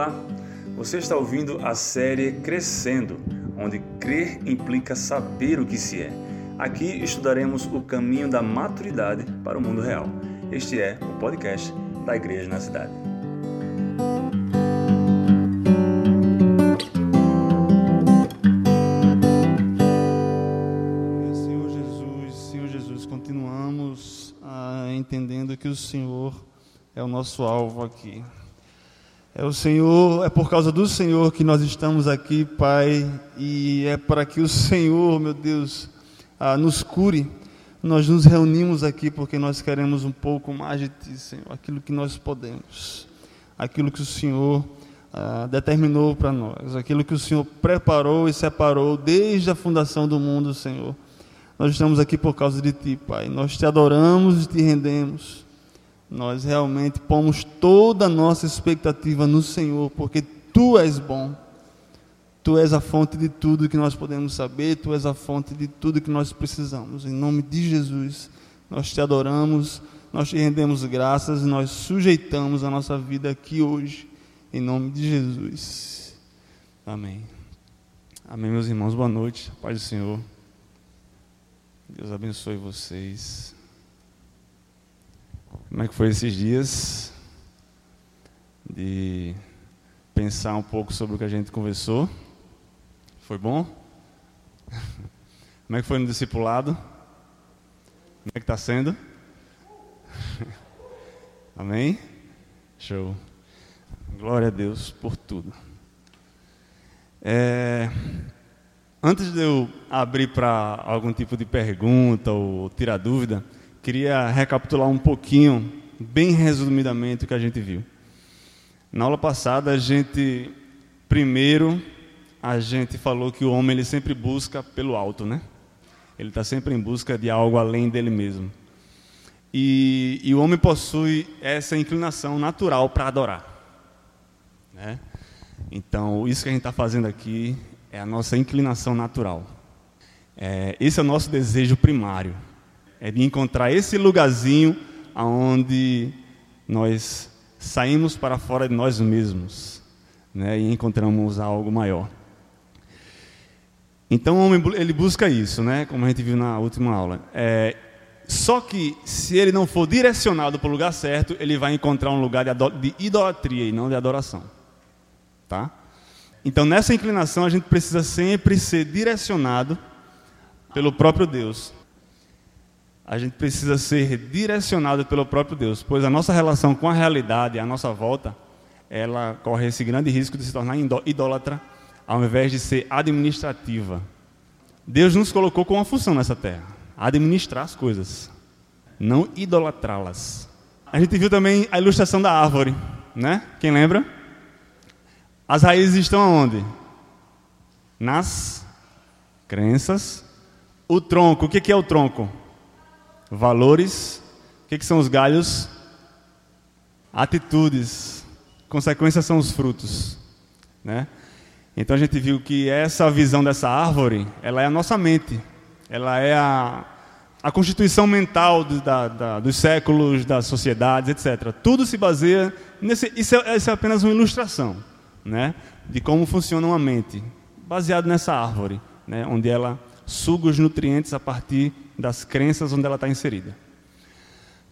Olá, você está ouvindo a série Crescendo, onde crer implica saber o que se é. Aqui estudaremos o caminho da maturidade para o mundo real. Este é o podcast da Igreja na Cidade. Senhor Jesus, Senhor Jesus, continuamos ah, entendendo que o Senhor é o nosso alvo aqui. É o Senhor, é por causa do Senhor que nós estamos aqui, Pai, e é para que o Senhor, meu Deus, ah, nos cure. Nós nos reunimos aqui porque nós queremos um pouco mais de Ti, Senhor, aquilo que nós podemos, aquilo que o Senhor ah, determinou para nós, aquilo que o Senhor preparou e separou desde a fundação do mundo, Senhor. Nós estamos aqui por causa de Ti, Pai. Nós te adoramos e te rendemos nós realmente pomos toda a nossa expectativa no Senhor, porque Tu és bom. Tu és a fonte de tudo que nós podemos saber, Tu és a fonte de tudo que nós precisamos. Em nome de Jesus, nós te adoramos, nós te rendemos graças, nós sujeitamos a nossa vida aqui hoje, em nome de Jesus. Amém. Amém, meus irmãos, boa noite, paz do Senhor. Deus abençoe vocês. Como é que foi esses dias de pensar um pouco sobre o que a gente conversou? Foi bom? Como é que foi no discipulado? Como é que está sendo? Amém? Show. Glória a Deus por tudo. É, antes de eu abrir para algum tipo de pergunta ou tirar dúvida, queria recapitular um pouquinho, bem resumidamente, o que a gente viu. Na aula passada, a gente, primeiro, a gente falou que o homem ele sempre busca pelo alto, né? Ele está sempre em busca de algo além dele mesmo. E, e o homem possui essa inclinação natural para adorar. Né? Então, isso que a gente está fazendo aqui é a nossa inclinação natural. É, esse é o nosso desejo primário é de encontrar esse lugarzinho aonde nós saímos para fora de nós mesmos, né, e encontramos algo maior. Então o homem ele busca isso, né, como a gente viu na última aula. É, só que se ele não for direcionado para o lugar certo, ele vai encontrar um lugar de, de idolatria e não de adoração, tá? Então nessa inclinação a gente precisa sempre ser direcionado pelo próprio Deus a gente precisa ser direcionado pelo próprio Deus, pois a nossa relação com a realidade, a nossa volta, ela corre esse grande risco de se tornar idólatra, ao invés de ser administrativa. Deus nos colocou com uma função nessa terra: administrar as coisas, não idolatrá-las. A gente viu também a ilustração da árvore, né? Quem lembra? As raízes estão aonde? Nas crenças. O tronco, o que é o tronco? Valores. O que, que são os galhos? Atitudes. Consequências são os frutos. Né? Então a gente viu que essa visão dessa árvore, ela é a nossa mente. Ela é a, a constituição mental do, da, da, dos séculos, das sociedades, etc. Tudo se baseia nesse. Isso é, isso é apenas uma ilustração, né, de como funciona uma mente, baseado nessa árvore, né, onde ela suga os nutrientes a partir das crenças onde ela está inserida.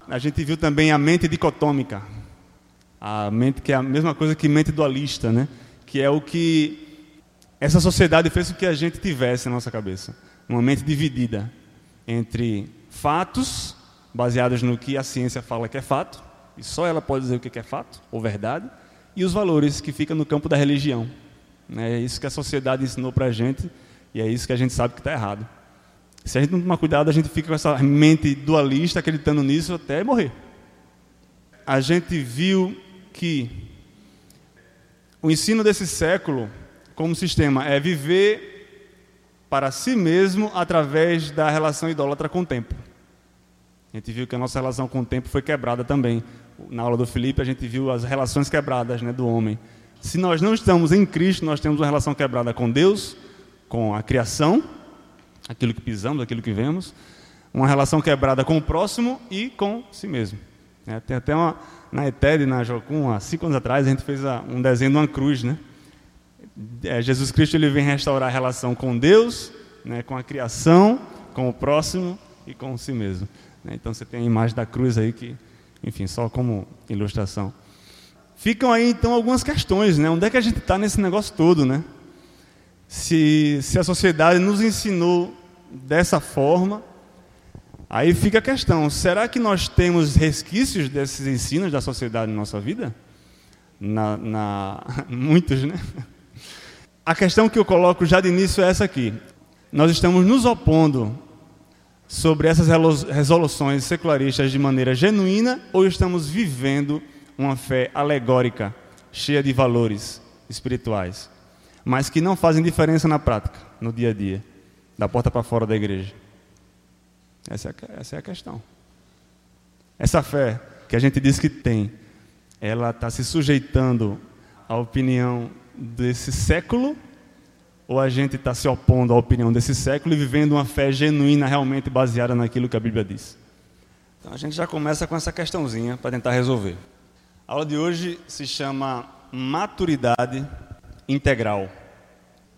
A gente viu também a mente dicotômica, a mente que é a mesma coisa que mente dualista, né? Que é o que essa sociedade fez com que a gente tivesse na nossa cabeça, uma mente dividida entre fatos baseados no que a ciência fala que é fato, e só ela pode dizer o que é fato ou verdade, e os valores que ficam no campo da religião. É isso que a sociedade ensinou para a gente e é isso que a gente sabe que está errado. Se a gente não tomar cuidado, a gente fica com essa mente dualista, acreditando nisso até morrer. A gente viu que o ensino desse século, como sistema, é viver para si mesmo através da relação idólatra com o tempo. A gente viu que a nossa relação com o tempo foi quebrada também. Na aula do Felipe, a gente viu as relações quebradas né, do homem. Se nós não estamos em Cristo, nós temos uma relação quebrada com Deus, com a criação aquilo que pisamos, aquilo que vemos, uma relação quebrada com o próximo e com si mesmo. É, tem até uma, na ETED, na Jocum, há cinco anos atrás, a gente fez a, um desenho de uma cruz, né? É, Jesus Cristo ele vem restaurar a relação com Deus, né, com a criação, com o próximo e com si mesmo. Né? Então você tem a imagem da cruz aí que, enfim, só como ilustração. Ficam aí então algumas questões, né? Onde é que a gente está nesse negócio todo, né? Se, se a sociedade nos ensinou dessa forma, aí fica a questão: será que nós temos resquícios desses ensinos da sociedade na nossa vida? Na, na, muitos, né? A questão que eu coloco já de início é essa aqui. Nós estamos nos opondo sobre essas resoluções secularistas de maneira genuína ou estamos vivendo uma fé alegórica, cheia de valores espirituais, mas que não fazem diferença na prática, no dia a dia, da porta para fora da igreja? Essa é, essa é a questão. Essa fé que a gente diz que tem, ela está se sujeitando à opinião desse século ou a gente está se opondo à opinião desse século e vivendo uma fé genuína, realmente baseada naquilo que a Bíblia diz? Então a gente já começa com essa questãozinha para tentar resolver. A aula de hoje se chama Maturidade Integral.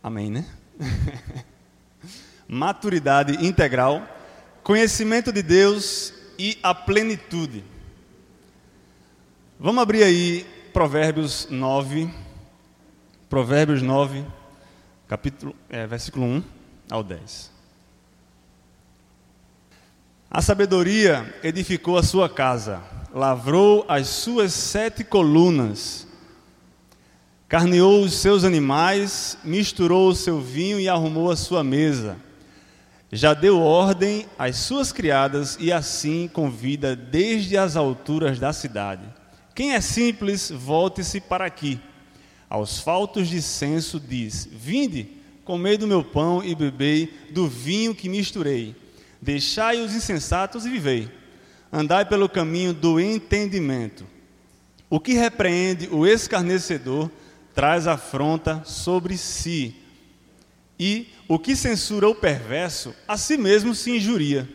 Amém, né? Maturidade integral, conhecimento de Deus e a plenitude. Vamos abrir aí Provérbios 9. Provérbios 9 capítulo, é, versículo 1 ao 10. A sabedoria edificou a sua casa, lavrou as suas sete colunas, carneou os seus animais, misturou o seu vinho e arrumou a sua mesa. Já deu ordem às suas criadas e assim convida desde as alturas da cidade. Quem é simples, volte-se para aqui aos faltos de senso diz: Vinde, comei do meu pão e bebei do vinho que misturei. Deixai os insensatos e vivei. Andai pelo caminho do entendimento. O que repreende o escarnecedor traz afronta sobre si. E o que censura o perverso, a si mesmo se injuria.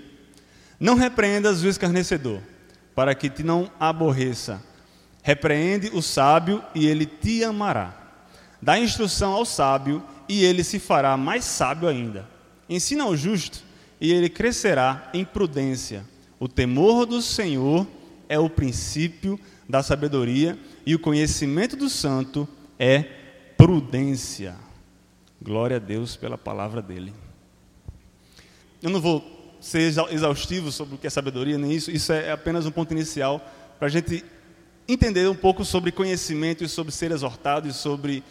Não repreendas o escarnecedor, para que te não aborreça Repreende o sábio e ele te amará. Dá instrução ao sábio e ele se fará mais sábio ainda. Ensina ao justo e ele crescerá em prudência. O temor do Senhor é o princípio da sabedoria e o conhecimento do santo é prudência. Glória a Deus pela palavra dele. Eu não vou ser exaustivo sobre o que é sabedoria, nem isso, isso é apenas um ponto inicial para a gente entender um pouco sobre conhecimento e sobre ser exortado e sobre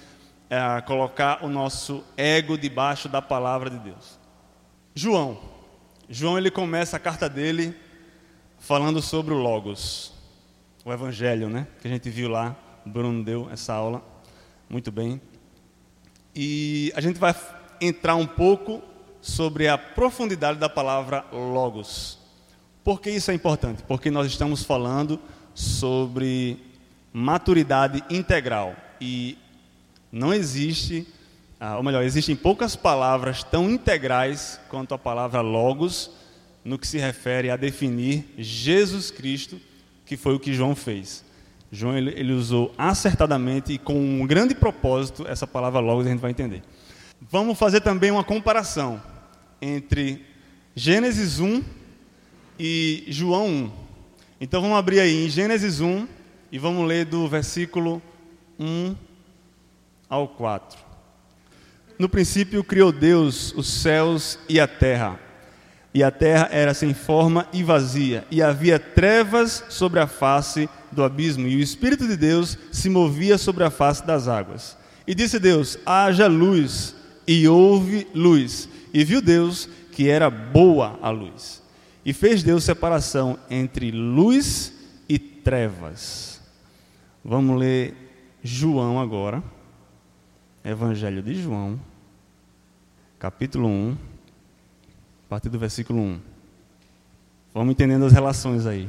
é, colocar o nosso ego debaixo da palavra de Deus. João. João ele começa a carta dele falando sobre o Logos, o Evangelho, né? Que a gente viu lá, Bruno deu essa aula muito bem. E a gente vai entrar um pouco sobre a profundidade da palavra Logos. Por que isso é importante? Porque nós estamos falando sobre maturidade integral. E não existe, ah, ou melhor, existem poucas palavras tão integrais quanto a palavra logos no que se refere a definir Jesus Cristo, que foi o que João fez. João ele, ele usou acertadamente e com um grande propósito essa palavra logos a gente vai entender. Vamos fazer também uma comparação entre Gênesis 1 e João 1. Então vamos abrir aí em Gênesis 1 e vamos ler do versículo 1 ao 4. No princípio criou Deus os céus e a terra. E a terra era sem forma e vazia, e havia trevas sobre a face do abismo, e o Espírito de Deus se movia sobre a face das águas. E disse Deus: haja luz, e houve luz. E viu Deus que era boa a luz. E fez Deus separação entre luz e trevas. Vamos ler João agora. Evangelho de João, capítulo 1, a partir do versículo 1. Vamos entendendo as relações aí.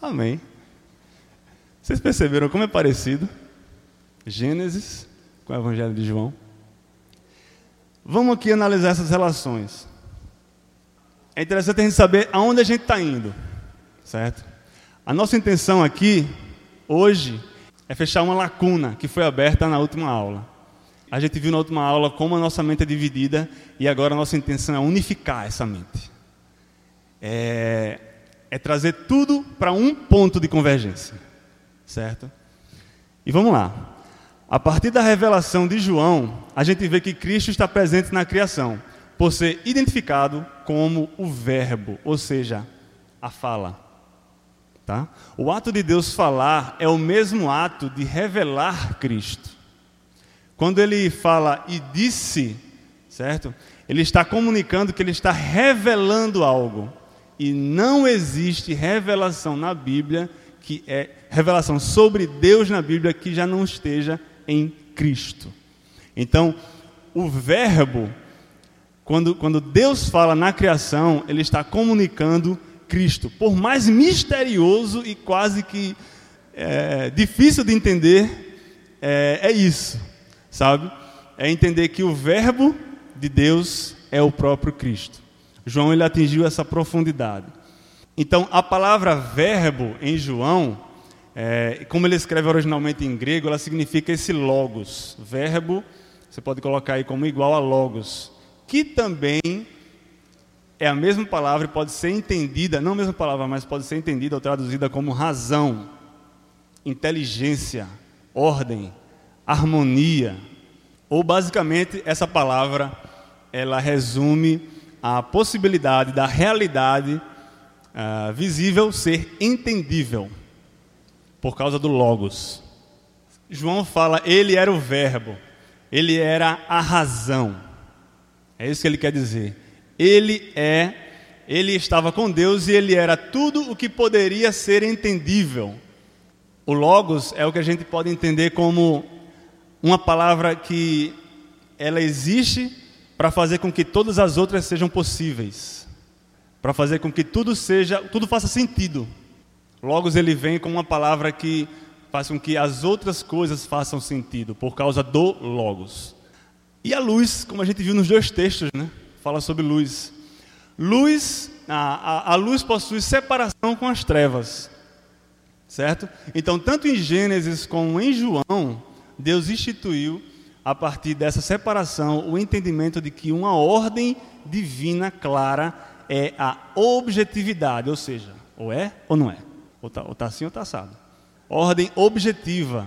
Amém. Vocês perceberam como é parecido Gênesis com o Evangelho de João? Vamos aqui analisar essas relações. É interessante a gente saber aonde a gente está indo, certo? A nossa intenção aqui, hoje, é fechar uma lacuna que foi aberta na última aula. A gente viu na última aula como a nossa mente é dividida e agora a nossa intenção é unificar essa mente. É, é trazer tudo para um ponto de convergência, certo? E vamos lá. A partir da revelação de João, a gente vê que Cristo está presente na criação por ser identificado como o Verbo, ou seja, a fala. Tá? O ato de Deus falar é o mesmo ato de revelar Cristo. Quando ele fala e disse, certo? Ele está comunicando que ele está revelando algo. E não existe revelação na Bíblia que é revelação sobre Deus na Bíblia que já não esteja em Cristo. Então, o Verbo quando, quando Deus fala na criação, Ele está comunicando Cristo. Por mais misterioso e quase que é, difícil de entender, é, é isso, sabe? É entender que o Verbo de Deus é o próprio Cristo. João ele atingiu essa profundidade. Então, a palavra verbo em João, é, como ele escreve originalmente em grego, ela significa esse logos. Verbo, você pode colocar aí como igual a logos que também é a mesma palavra e pode ser entendida, não a mesma palavra, mas pode ser entendida ou traduzida como razão, inteligência, ordem, harmonia. Ou basicamente essa palavra ela resume a possibilidade da realidade uh, visível ser entendível por causa do logos. João fala, ele era o verbo, ele era a razão. É isso que ele quer dizer. Ele é, ele estava com Deus e ele era tudo o que poderia ser entendível. O logos é o que a gente pode entender como uma palavra que ela existe para fazer com que todas as outras sejam possíveis, para fazer com que tudo seja, tudo faça sentido. Logos ele vem como uma palavra que faz com que as outras coisas façam sentido por causa do logos. E a luz, como a gente viu nos dois textos, né? Fala sobre luz. Luz, a, a, a luz possui separação com as trevas. Certo? Então, tanto em Gênesis como em João, Deus instituiu, a partir dessa separação, o entendimento de que uma ordem divina clara é a objetividade, ou seja, ou é ou não é, ou está tá assim ou está assado. Ordem objetiva,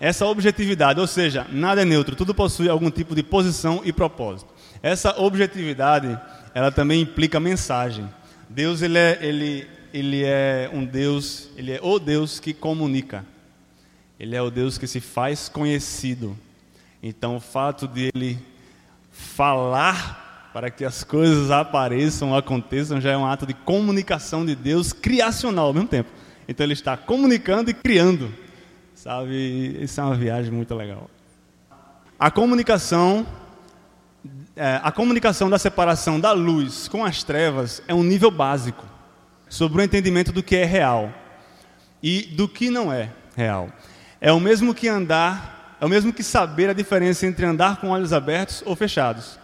essa objetividade, ou seja, nada é neutro, tudo possui algum tipo de posição e propósito. Essa objetividade, ela também implica mensagem. Deus ele é, ele, ele é um Deus, ele é o Deus que comunica. Ele é o Deus que se faz conhecido. Então, o fato de ele falar para que as coisas apareçam, aconteçam, já é um ato de comunicação de Deus criacional ao mesmo tempo. Então, ele está comunicando e criando. Sabe, isso é uma viagem muito legal. A comunicação, é, a comunicação da separação da luz com as trevas é um nível básico sobre o entendimento do que é real e do que não é real. É o mesmo que andar, é o mesmo que saber a diferença entre andar com olhos abertos ou fechados,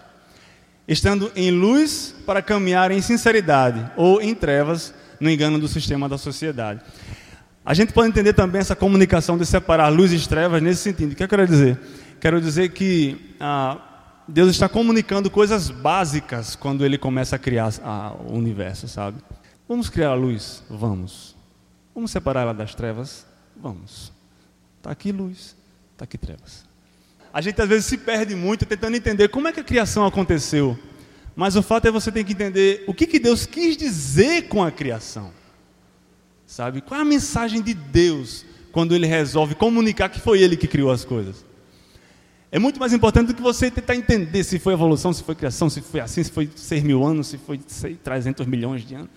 estando em luz para caminhar em sinceridade ou em trevas no engano do sistema da sociedade. A gente pode entender também essa comunicação de separar luz e trevas nesse sentido. O que eu quero dizer? Quero dizer que ah, Deus está comunicando coisas básicas quando Ele começa a criar ah, o universo, sabe? Vamos criar a luz? Vamos. Vamos separar ela das trevas? Vamos. Está aqui luz, está aqui trevas. A gente às vezes se perde muito tentando entender como é que a criação aconteceu. Mas o fato é você ter que entender o que, que Deus quis dizer com a criação. Sabe? Qual é a mensagem de Deus quando ele resolve comunicar que foi ele que criou as coisas? É muito mais importante do que você tentar entender se foi evolução, se foi criação, se foi assim, se foi 6 mil anos, se foi 300 milhões de anos.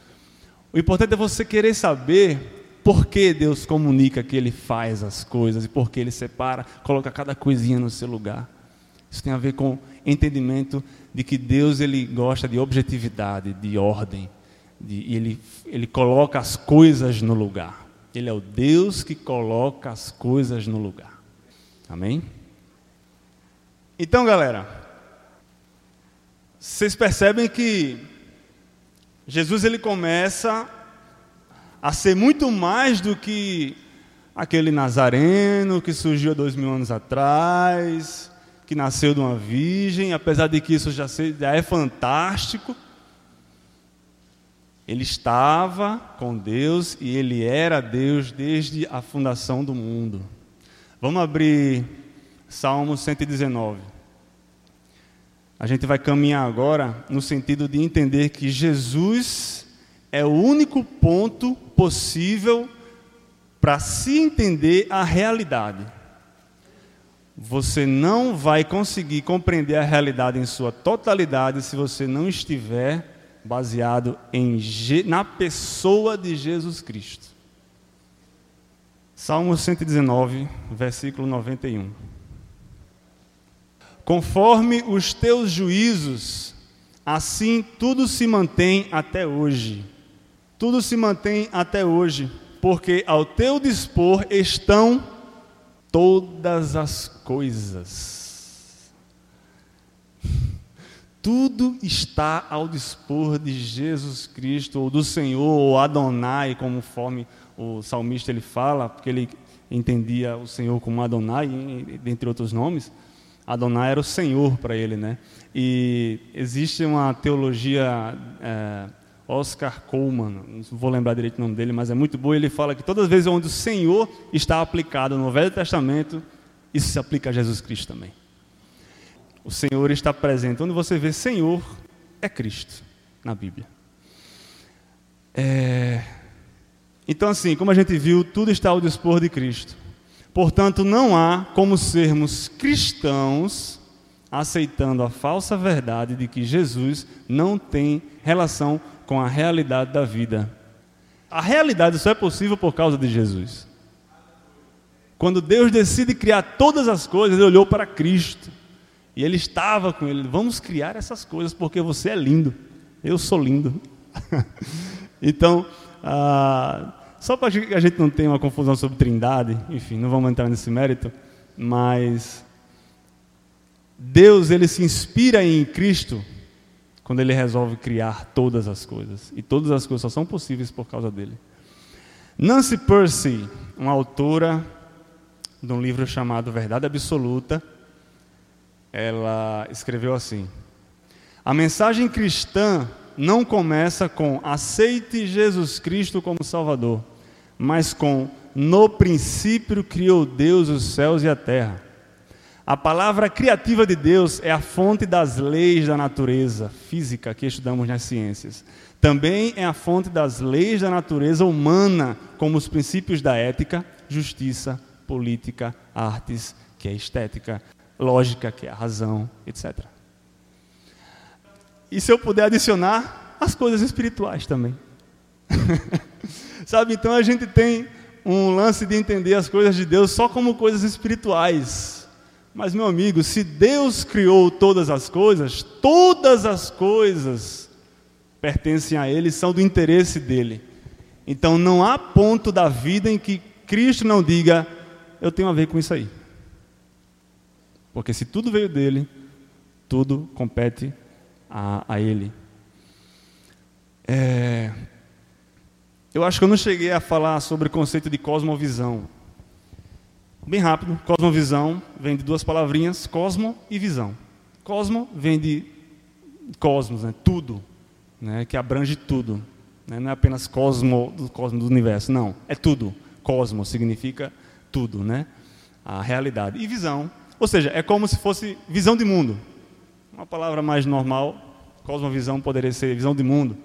O importante é você querer saber por que Deus comunica que Ele faz as coisas e por que Ele separa, coloca cada coisinha no seu lugar. Isso tem a ver com entendimento de que Deus ele gosta de objetividade, de ordem, de, e ele, ele coloca as coisas no lugar. Ele é o Deus que coloca as coisas no lugar. Amém? Então, galera, vocês percebem que Jesus ele começa a ser muito mais do que aquele nazareno que surgiu há dois mil anos atrás, que nasceu de uma virgem, apesar de que isso já, é fantástico. Ele estava com Deus e ele era Deus desde a fundação do mundo. Vamos abrir Salmo 119. A gente vai caminhar agora no sentido de entender que Jesus é o único ponto possível para se entender a realidade. Você não vai conseguir compreender a realidade em sua totalidade se você não estiver baseado em, na pessoa de Jesus Cristo. Salmo 119, versículo 91. Conforme os teus juízos, assim tudo se mantém até hoje. Tudo se mantém até hoje, porque ao teu dispor estão todas as coisas. Tudo está ao dispor de Jesus Cristo, ou do Senhor, ou Adonai, conforme o salmista ele fala, porque ele entendia o Senhor como Adonai, dentre outros nomes. Adonai era o Senhor para ele, né? E existe uma teologia, é, Oscar Coleman, não vou lembrar direito o nome dele, mas é muito boa. Ele fala que todas as vezes onde o Senhor está aplicado no Velho Testamento, isso se aplica a Jesus Cristo também. O Senhor está presente. Onde você vê Senhor, é Cristo na Bíblia. É... Então, assim, como a gente viu, tudo está ao dispor de Cristo. Portanto, não há como sermos cristãos aceitando a falsa verdade de que Jesus não tem relação com a realidade da vida. A realidade só é possível por causa de Jesus. Quando Deus decide criar todas as coisas, Ele olhou para Cristo. E ele estava com ele. Vamos criar essas coisas porque você é lindo. Eu sou lindo. então, ah, só para que a gente não tenha uma confusão sobre trindade, enfim, não vamos entrar nesse mérito, mas Deus ele se inspira em Cristo quando ele resolve criar todas as coisas. E todas as coisas só são possíveis por causa dele. Nancy Percy, uma autora de um livro chamado Verdade Absoluta, ela escreveu assim: A mensagem cristã não começa com aceite Jesus Cristo como Salvador, mas com no princípio criou Deus os céus e a terra. A palavra criativa de Deus é a fonte das leis da natureza física que estudamos nas ciências. Também é a fonte das leis da natureza humana, como os princípios da ética, justiça, política, artes, que é estética, lógica, que é a razão, etc. E se eu puder adicionar as coisas espirituais também. Sabe, então a gente tem um lance de entender as coisas de Deus só como coisas espirituais. Mas, meu amigo, se Deus criou todas as coisas, todas as coisas pertencem a Ele, são do interesse dele. Então não há ponto da vida em que Cristo não diga, eu tenho a ver com isso aí. Porque se tudo veio dele, tudo compete a, a ele. É, eu acho que eu não cheguei a falar sobre o conceito de cosmovisão. Bem rápido, cosmovisão vem de duas palavrinhas, cosmo e visão. Cosmo vem de cosmos, né? tudo, né? que abrange tudo. Né? Não é apenas cosmo do cosmo do universo, não, é tudo. Cosmo significa tudo, né? a realidade. E visão ou seja, é como se fosse visão de mundo. Uma palavra mais normal, cosmovisão poderia ser visão de mundo.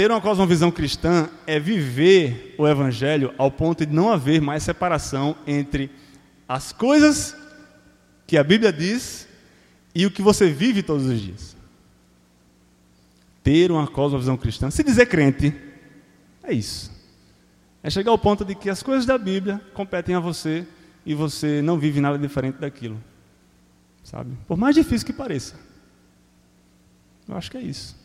Ter uma cosmovisão cristã é viver o evangelho ao ponto de não haver mais separação entre as coisas que a Bíblia diz e o que você vive todos os dias. Ter uma cosmovisão cristã, se dizer crente, É isso. É chegar ao ponto de que as coisas da Bíblia competem a você e você não vive nada diferente daquilo. Sabe? Por mais difícil que pareça. Eu acho que é isso.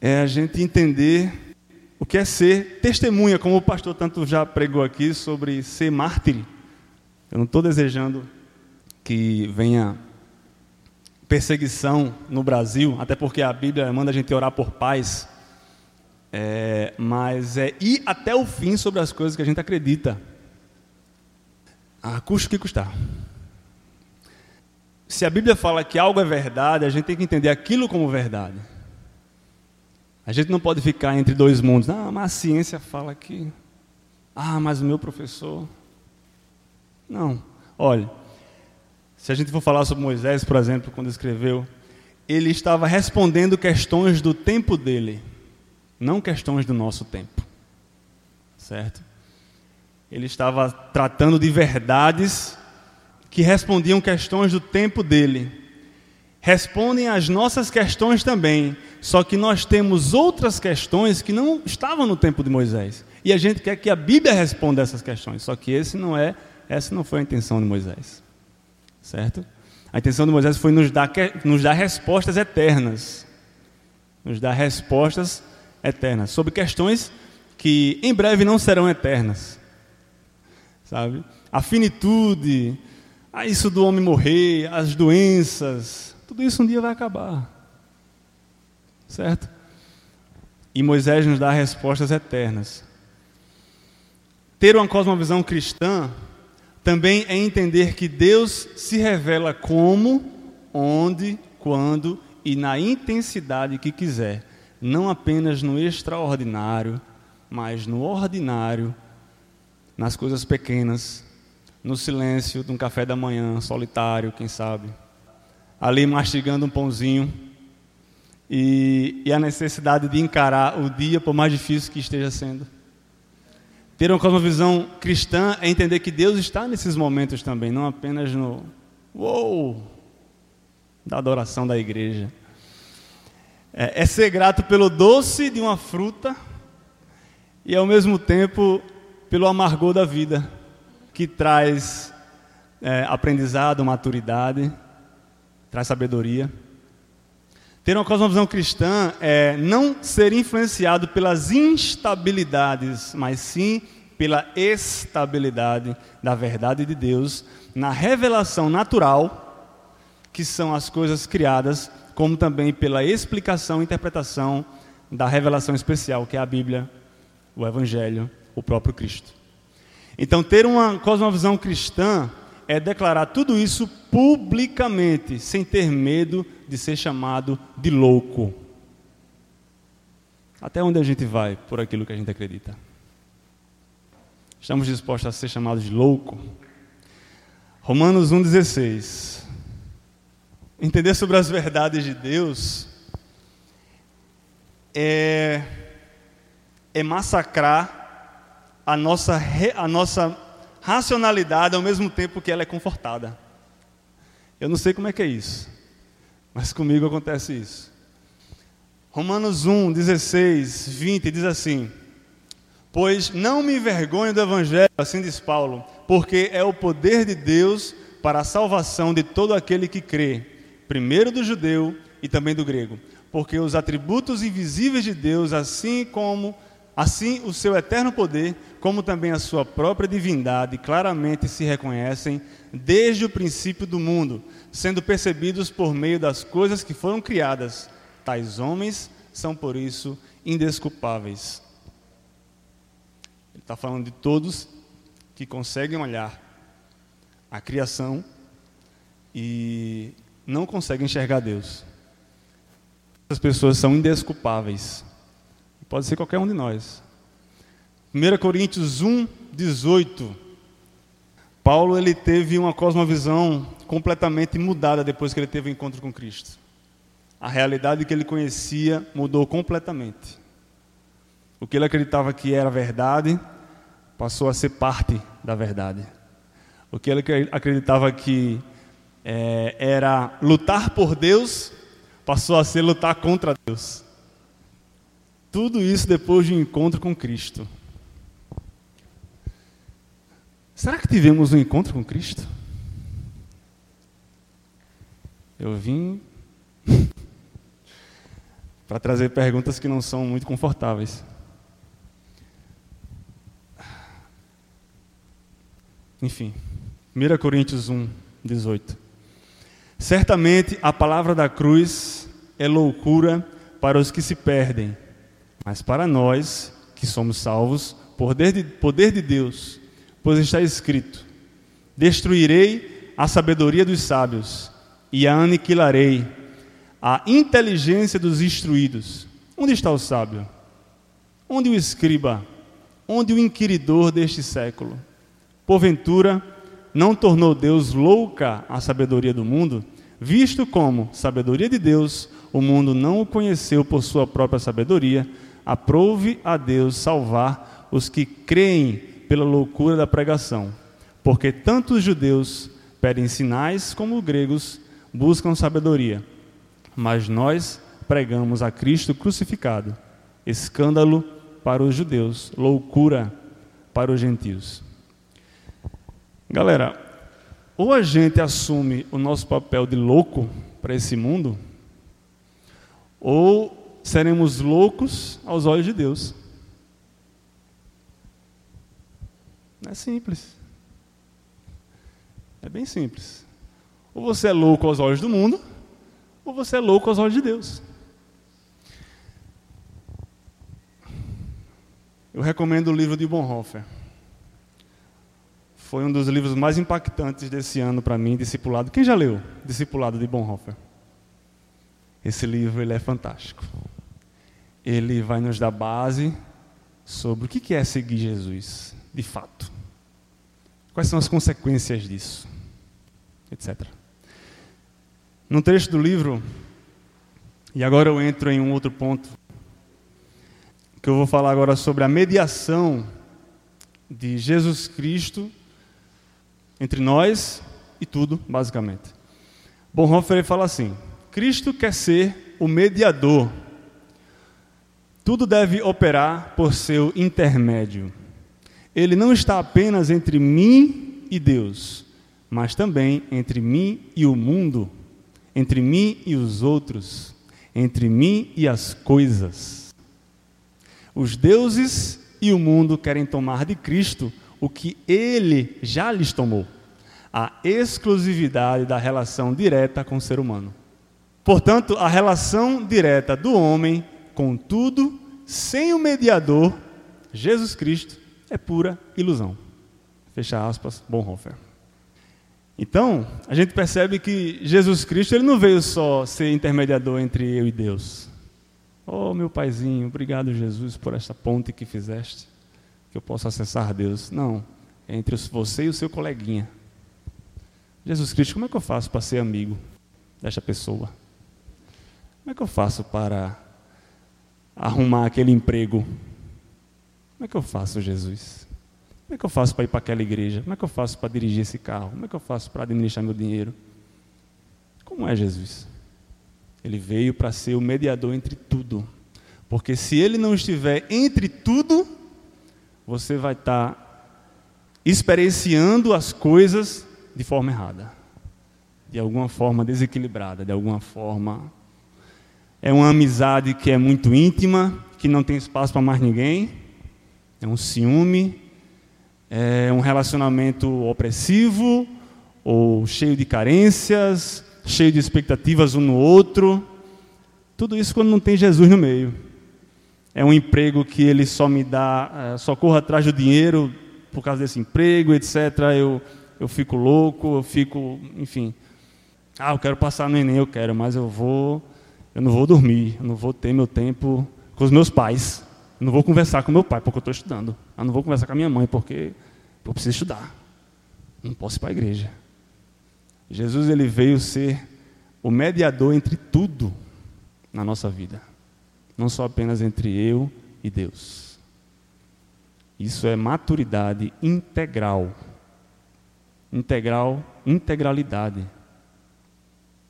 É a gente entender o que é ser testemunha, como o pastor tanto já pregou aqui sobre ser mártir. Eu não estou desejando que venha perseguição no Brasil, até porque a Bíblia manda a gente orar por paz, é, mas é ir até o fim sobre as coisas que a gente acredita, a custo que custar. Se a Bíblia fala que algo é verdade, a gente tem que entender aquilo como verdade. A gente não pode ficar entre dois mundos. Ah, mas a ciência fala que. Ah, mas o meu professor. Não. Olha, se a gente for falar sobre Moisés, por exemplo, quando escreveu, ele estava respondendo questões do tempo dele, não questões do nosso tempo. Certo? Ele estava tratando de verdades que respondiam questões do tempo dele. Respondem às nossas questões também, só que nós temos outras questões que não estavam no tempo de Moisés. E a gente quer que a Bíblia responda essas questões, só que esse não é, essa não foi a intenção de Moisés. Certo? A intenção de Moisés foi nos dar, nos dar respostas eternas. Nos dar respostas eternas sobre questões que em breve não serão eternas. Sabe? A finitude, a isso do homem morrer, as doenças, tudo isso um dia vai acabar. Certo? E Moisés nos dá respostas eternas. Ter uma cosmovisão cristã também é entender que Deus se revela como, onde, quando e na intensidade que quiser, não apenas no extraordinário, mas no ordinário, nas coisas pequenas, no silêncio de um café da manhã, solitário, quem sabe, ali mastigando um pãozinho, e, e a necessidade de encarar o dia, por mais difícil que esteja sendo. Ter uma cosmovisão cristã é entender que Deus está nesses momentos também, não apenas no uou da adoração da igreja. É, é ser grato pelo doce de uma fruta e ao mesmo tempo pelo amargor da vida, que traz é, aprendizado, maturidade, traz sabedoria. Ter uma cosmovisão cristã é não ser influenciado pelas instabilidades, mas sim pela estabilidade da verdade de Deus na revelação natural, que são as coisas criadas, como também pela explicação e interpretação da revelação especial, que é a Bíblia, o Evangelho, o próprio Cristo. Então, ter uma cosmovisão cristã é declarar tudo isso publicamente, sem ter medo de ser chamado de louco. Até onde a gente vai por aquilo que a gente acredita? Estamos dispostos a ser chamados de louco? Romanos 1,16. Entender sobre as verdades de Deus é, é massacrar a nossa, a nossa racionalidade ao mesmo tempo que ela é confortada. Eu não sei como é que é isso, mas comigo acontece isso. Romanos 1, 16, 20 diz assim: Pois não me envergonho do Evangelho, assim diz Paulo, porque é o poder de Deus para a salvação de todo aquele que crê, primeiro do judeu e também do grego. Porque os atributos invisíveis de Deus, assim como Assim, o seu eterno poder, como também a sua própria divindade, claramente se reconhecem desde o princípio do mundo, sendo percebidos por meio das coisas que foram criadas. Tais homens são, por isso, indesculpáveis. Ele está falando de todos que conseguem olhar a criação e não conseguem enxergar Deus. Essas pessoas são indesculpáveis. Pode ser qualquer um de nós. 1 Coríntios 1, 18. Paulo ele teve uma cosmovisão completamente mudada depois que ele teve o um encontro com Cristo. A realidade que ele conhecia mudou completamente. O que ele acreditava que era verdade passou a ser parte da verdade. O que ele acreditava que é, era lutar por Deus passou a ser lutar contra Deus. Tudo isso depois de um encontro com Cristo. Será que tivemos um encontro com Cristo? Eu vim para trazer perguntas que não são muito confortáveis. Enfim, 1 Coríntios 1, 18. Certamente a palavra da cruz é loucura para os que se perdem, mas para nós que somos salvos, poder de, poder de Deus, pois está escrito: Destruirei a sabedoria dos sábios e a aniquilarei a inteligência dos instruídos. Onde está o sábio? Onde o escriba? Onde o inquiridor deste século? Porventura, não tornou Deus louca a sabedoria do mundo, visto como, sabedoria de Deus, o mundo não o conheceu por sua própria sabedoria, aprove a Deus salvar os que creem pela loucura da pregação. Porque tanto os judeus pedem sinais como os gregos buscam sabedoria. Mas nós pregamos a Cristo crucificado, escândalo para os judeus, loucura para os gentios. Galera, ou a gente assume o nosso papel de louco para esse mundo, ou seremos loucos aos olhos de Deus. É simples. É bem simples. Ou você é louco aos olhos do mundo, ou você é louco aos olhos de Deus. Eu recomendo o livro de Bonhoeffer. Foi um dos livros mais impactantes desse ano para mim, Discipulado. Quem já leu Discipulado de Bonhoeffer? Esse livro ele é fantástico. Ele vai nos dar base sobre o que é seguir Jesus, de fato. Quais são as consequências disso, etc. No trecho do livro, e agora eu entro em um outro ponto, que eu vou falar agora sobre a mediação de Jesus Cristo entre nós e tudo, basicamente. Bonhoeffer fala assim: Cristo quer ser o mediador. Tudo deve operar por seu intermédio. Ele não está apenas entre mim e Deus, mas também entre mim e o mundo entre mim e os outros, entre mim e as coisas. Os deuses e o mundo querem tomar de Cristo o que ele já lhes tomou a exclusividade da relação direta com o ser humano. Portanto, a relação direta do homem com tudo, sem o mediador, Jesus Cristo, é pura ilusão. Fecha aspas, Bonhoeffer. Então, a gente percebe que Jesus Cristo ele não veio só ser intermediador entre eu e Deus. Oh, meu paizinho, obrigado, Jesus, por esta ponte que fizeste, que eu possa acessar Deus. Não, é entre você e o seu coleguinha. Jesus Cristo, como é que eu faço para ser amigo desta pessoa? Como é que eu faço para arrumar aquele emprego? Como é que eu faço, Jesus? Como é que eu faço para ir para aquela igreja? Como é que eu faço para dirigir esse carro? Como é que eu faço para administrar meu dinheiro? Como é Jesus? Ele veio para ser o mediador entre tudo. Porque se ele não estiver entre tudo, você vai estar tá experienciando as coisas de forma errada, de alguma forma desequilibrada, de alguma forma. É uma amizade que é muito íntima, que não tem espaço para mais ninguém, é um ciúme, é um relacionamento opressivo ou cheio de carências, cheio de expectativas um no outro. Tudo isso quando não tem Jesus no meio. É um emprego que ele só me dá, é, só corro atrás do dinheiro por causa desse emprego, etc. Eu, eu fico louco, eu fico, enfim. Ah, eu quero passar no Enem, eu quero, mas eu vou, eu não vou dormir, eu não vou ter meu tempo com os meus pais. Eu não vou conversar com meu pai porque eu estou estudando. Eu não vou conversar com a minha mãe porque eu preciso estudar. Não posso ir para a igreja. Jesus ele veio ser o mediador entre tudo na nossa vida, não só apenas entre eu e Deus. Isso é maturidade integral. Integral, integralidade.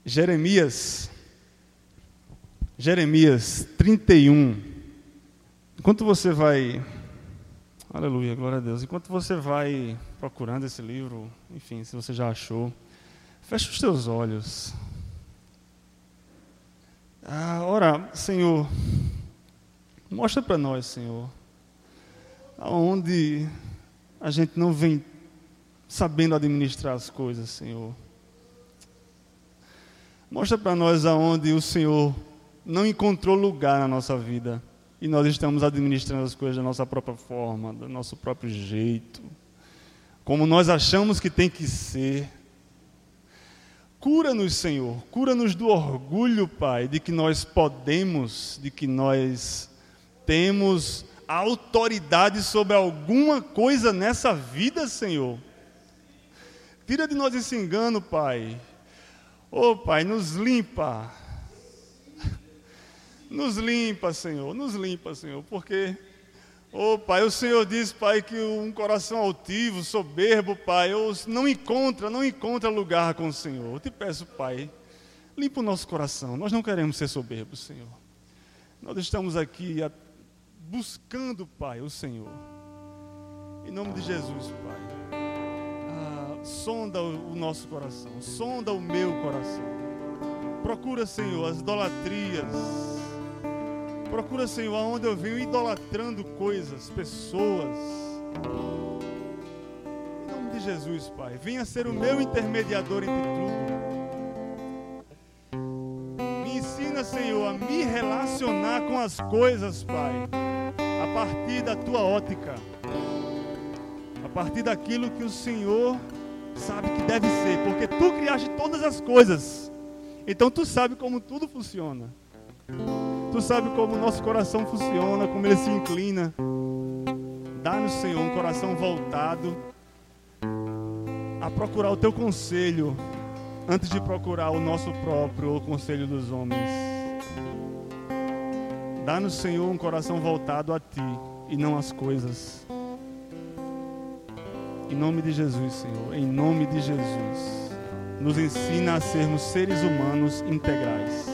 Jeremias Jeremias 31 Enquanto você vai. Aleluia, glória a Deus. Enquanto você vai procurando esse livro, enfim, se você já achou, feche os teus olhos. Ah, ora, Senhor, mostra para nós, Senhor, aonde a gente não vem sabendo administrar as coisas, Senhor. Mostra para nós aonde o Senhor não encontrou lugar na nossa vida e nós estamos administrando as coisas da nossa própria forma, do nosso próprio jeito, como nós achamos que tem que ser. Cura-nos, Senhor, cura-nos do orgulho, Pai, de que nós podemos, de que nós temos autoridade sobre alguma coisa nessa vida, Senhor. Tira de nós esse engano, Pai. Ô, oh, Pai, nos limpa nos limpa, Senhor, nos limpa, Senhor, porque, oh Pai, o Senhor diz, Pai, que um coração altivo, soberbo, Pai, não encontra, não encontra lugar com o Senhor. Eu te peço, Pai, limpa o nosso coração. Nós não queremos ser soberbos, Senhor. Nós estamos aqui buscando, Pai, o Senhor. Em nome de Jesus, Pai. Ah, sonda o nosso coração, sonda o meu coração. Procura, Senhor, as idolatrias Procura, Senhor, aonde eu venho idolatrando coisas, pessoas. Em nome de Jesus, Pai, venha ser o meu intermediador entre tudo. Me ensina, Senhor, a me relacionar com as coisas, Pai, a partir da tua ótica, a partir daquilo que o Senhor sabe que deve ser, porque tu criaste todas as coisas. Então tu sabe como tudo funciona. Tu sabe como o nosso coração funciona, como ele se inclina. Dá-nos, Senhor, um coração voltado a procurar o teu conselho antes de procurar o nosso próprio ou conselho dos homens. Dá-nos, Senhor, um coração voltado a ti e não às coisas. Em nome de Jesus, Senhor, em nome de Jesus, nos ensina a sermos seres humanos integrais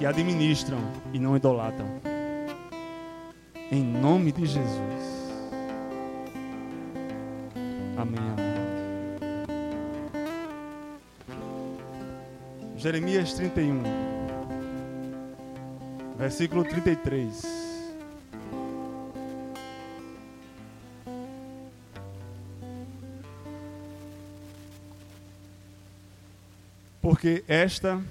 que administram e não idolatram. Em nome de Jesus. Amém, amém. Jeremias 31, versículo 33. Porque esta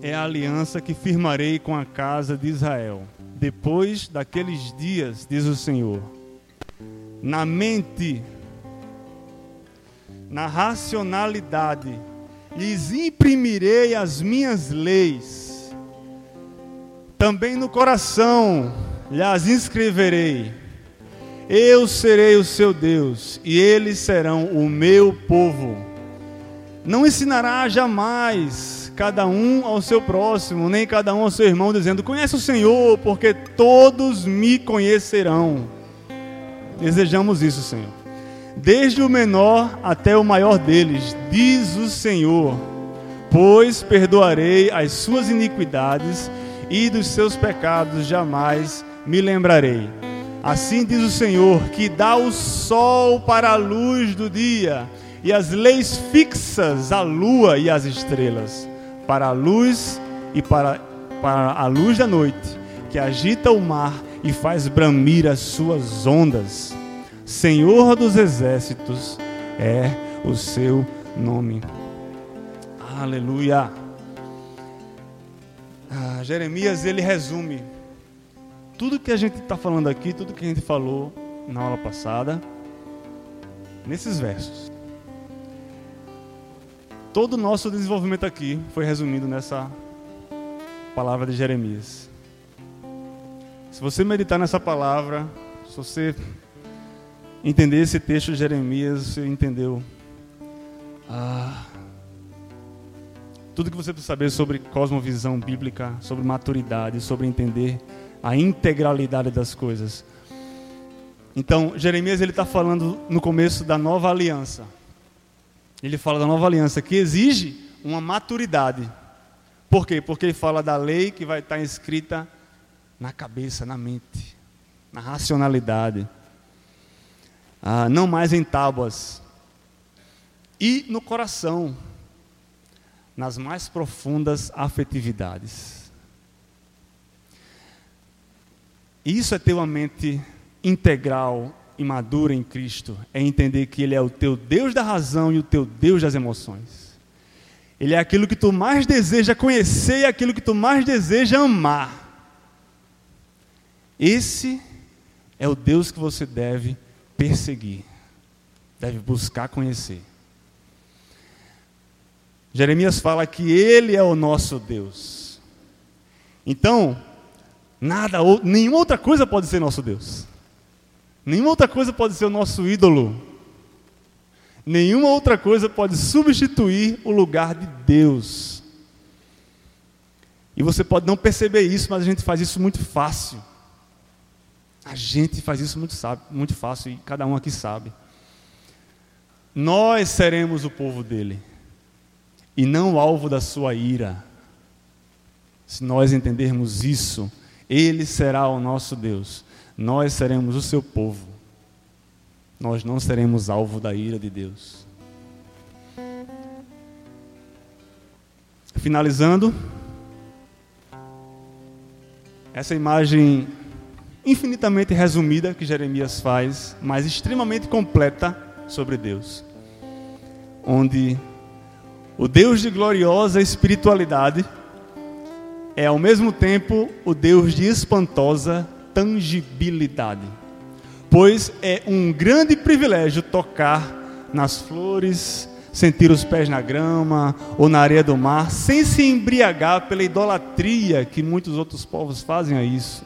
é a aliança que firmarei com a casa de Israel. Depois daqueles dias, diz o Senhor, na mente, na racionalidade, lhes imprimirei as minhas leis. Também no coração lhes inscreverei. Eu serei o seu Deus e eles serão o meu povo. Não ensinará jamais cada um ao seu próximo, nem cada um ao seu irmão, dizendo: Conhece o Senhor, porque todos me conhecerão. Desejamos isso, Senhor. Desde o menor até o maior deles, diz o Senhor, pois perdoarei as suas iniquidades e dos seus pecados jamais me lembrarei. Assim diz o Senhor, que dá o sol para a luz do dia e as leis fixas a lua e as estrelas para a luz e para, para a luz da noite, que agita o mar e faz bramir as suas ondas. Senhor dos exércitos é o seu nome. Aleluia. Ah, Jeremias ele resume tudo que a gente está falando aqui, tudo que a gente falou na aula passada, nesses versos. Todo o nosso desenvolvimento aqui foi resumido nessa palavra de Jeremias. Se você meditar nessa palavra, se você entender esse texto de Jeremias, você entendeu ah, tudo que você precisa saber sobre cosmovisão bíblica, sobre maturidade, sobre entender a integralidade das coisas. Então, Jeremias ele está falando no começo da nova aliança. Ele fala da nova aliança que exige uma maturidade. Por quê? Porque ele fala da lei que vai estar escrita na cabeça, na mente, na racionalidade. Ah, não mais em tábuas. E no coração, nas mais profundas afetividades. Isso é ter uma mente integral e madura em Cristo, é entender que Ele é o teu Deus da razão e o teu Deus das emoções. Ele é aquilo que tu mais deseja conhecer e aquilo que tu mais deseja amar. Esse é o Deus que você deve perseguir, deve buscar conhecer. Jeremias fala que Ele é o nosso Deus. Então, nada, nenhuma outra coisa pode ser nosso Deus. Nenhuma outra coisa pode ser o nosso ídolo. Nenhuma outra coisa pode substituir o lugar de Deus. E você pode não perceber isso, mas a gente faz isso muito fácil. A gente faz isso muito, sabe, muito fácil e cada um aqui sabe. Nós seremos o povo dele e não o alvo da sua ira. Se nós entendermos isso, ele será o nosso Deus nós seremos o seu povo. Nós não seremos alvo da ira de Deus. Finalizando, essa imagem infinitamente resumida que Jeremias faz, mas extremamente completa sobre Deus. Onde o Deus de gloriosa espiritualidade é ao mesmo tempo o Deus de espantosa tangibilidade. Pois é um grande privilégio tocar nas flores, sentir os pés na grama ou na areia do mar, sem se embriagar pela idolatria que muitos outros povos fazem a isso.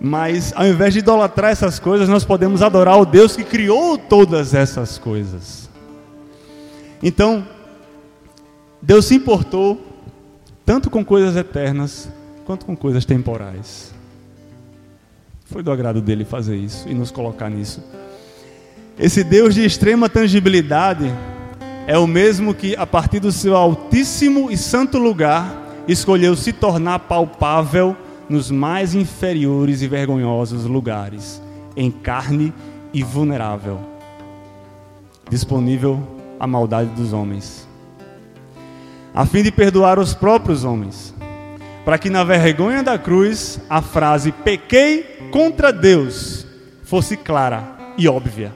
Mas ao invés de idolatrar essas coisas, nós podemos adorar o Deus que criou todas essas coisas. Então, Deus se importou tanto com coisas eternas quanto com coisas temporais. Foi do agrado dele fazer isso e nos colocar nisso. Esse Deus de extrema tangibilidade é o mesmo que, a partir do seu altíssimo e santo lugar, escolheu se tornar palpável nos mais inferiores e vergonhosos lugares, em carne e vulnerável, disponível à maldade dos homens, a fim de perdoar os próprios homens para que na vergonha da cruz a frase pequei contra Deus fosse clara e óbvia,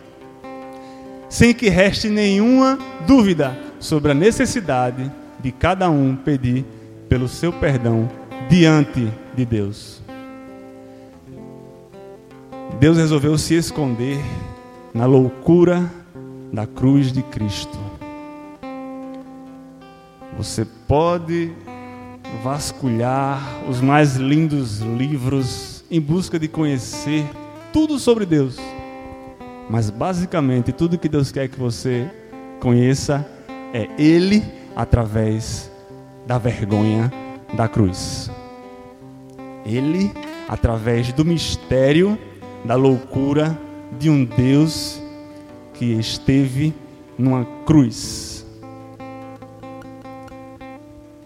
sem que reste nenhuma dúvida sobre a necessidade de cada um pedir pelo seu perdão diante de Deus. Deus resolveu se esconder na loucura da cruz de Cristo. Você pode vasculhar os mais lindos livros em busca de conhecer tudo sobre Deus. Mas basicamente tudo que Deus quer que você conheça é Ele através da vergonha da cruz. Ele através do mistério da loucura de um Deus que esteve numa cruz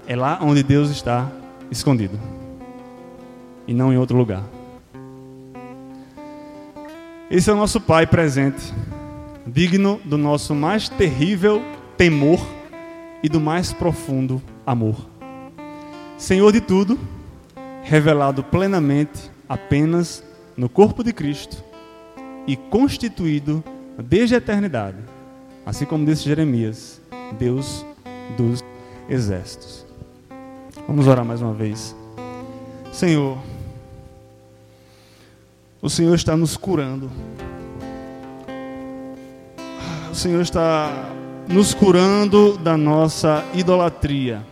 é lá onde Deus está escondido e não em outro lugar. Esse é o nosso Pai presente, digno do nosso mais terrível temor e do mais profundo amor. Senhor de tudo, revelado plenamente apenas no corpo de Cristo e constituído desde a eternidade, assim como disse Jeremias, Deus dos exércitos. Vamos orar mais uma vez. Senhor, o Senhor está nos curando. O Senhor está nos curando da nossa idolatria.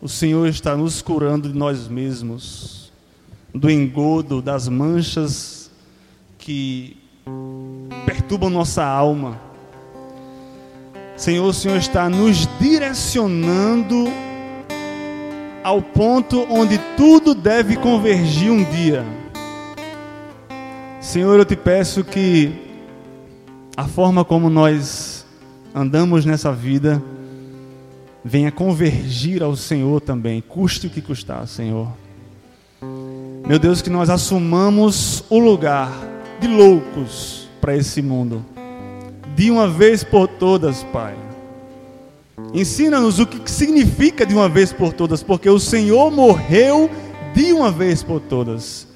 O Senhor está nos curando de nós mesmos, do engodo, das manchas que perturbam nossa alma. Senhor, o Senhor está nos direcionando ao ponto onde tudo deve convergir um dia. Senhor, eu te peço que a forma como nós andamos nessa vida venha convergir ao Senhor também, custe o que custar, Senhor. Meu Deus, que nós assumamos o lugar de loucos para esse mundo. De uma vez por todas, Pai. Ensina-nos o que significa de uma vez por todas, porque o Senhor morreu de uma vez por todas.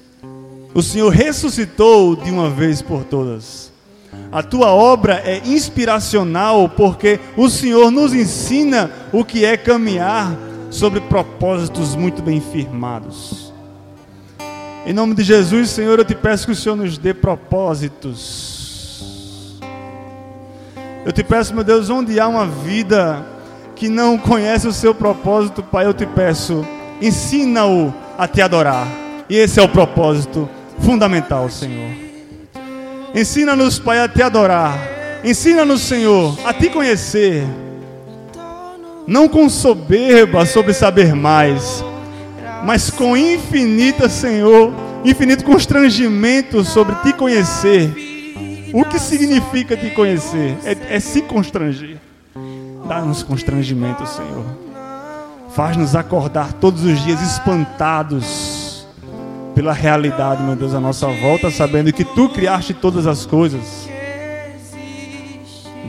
O Senhor ressuscitou de uma vez por todas. A tua obra é inspiracional porque o Senhor nos ensina o que é caminhar sobre propósitos muito bem firmados. Em nome de Jesus, Senhor, eu te peço que o Senhor nos dê propósitos. Eu te peço, meu Deus, onde há uma vida que não conhece o seu propósito, Pai, eu te peço, ensina-o a te adorar. E esse é o propósito fundamental, Senhor. Ensina-nos, Pai, a te adorar. Ensina-nos, Senhor, a te conhecer. Não com soberba sobre saber mais, mas com infinita, Senhor, infinito constrangimento sobre te conhecer. O que significa te conhecer? É, é se constranger. Dá-nos constrangimento, Senhor. Faz-nos acordar todos os dias espantados pela realidade, meu Deus, à nossa volta, sabendo que tu criaste todas as coisas.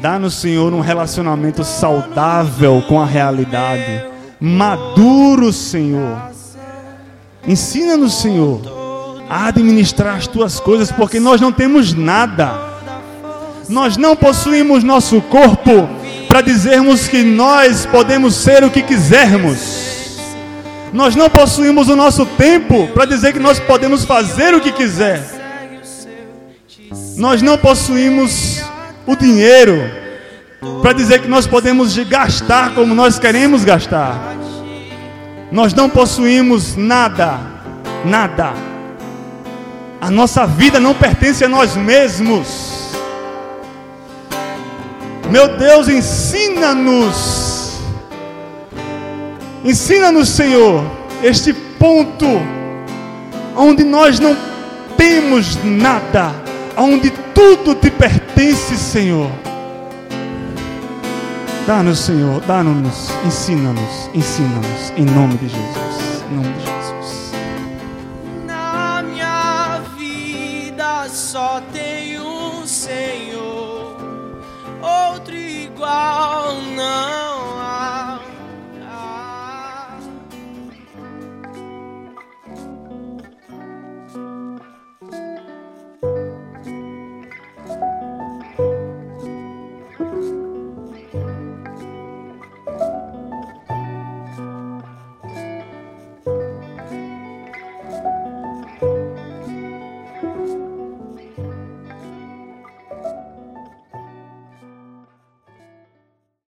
Dá-nos, Senhor, um relacionamento saudável com a realidade, maduro, Senhor. Ensina-nos, Senhor, a administrar as tuas coisas, porque nós não temos nada. Nós não possuímos nosso corpo para dizermos que nós podemos ser o que quisermos. Nós não possuímos o nosso tempo para dizer que nós podemos fazer o que quiser. Nós não possuímos o dinheiro para dizer que nós podemos gastar como nós queremos gastar. Nós não possuímos nada, nada. A nossa vida não pertence a nós mesmos. Meu Deus, ensina-nos, ensina-nos, Senhor, este ponto onde nós não temos nada, onde tudo te pertence, Senhor. Dá-nos, Senhor, dá-nos, ensina-nos, ensina-nos, em nome de Jesus, em nome de Jesus. Na minha vida só tem igual, não.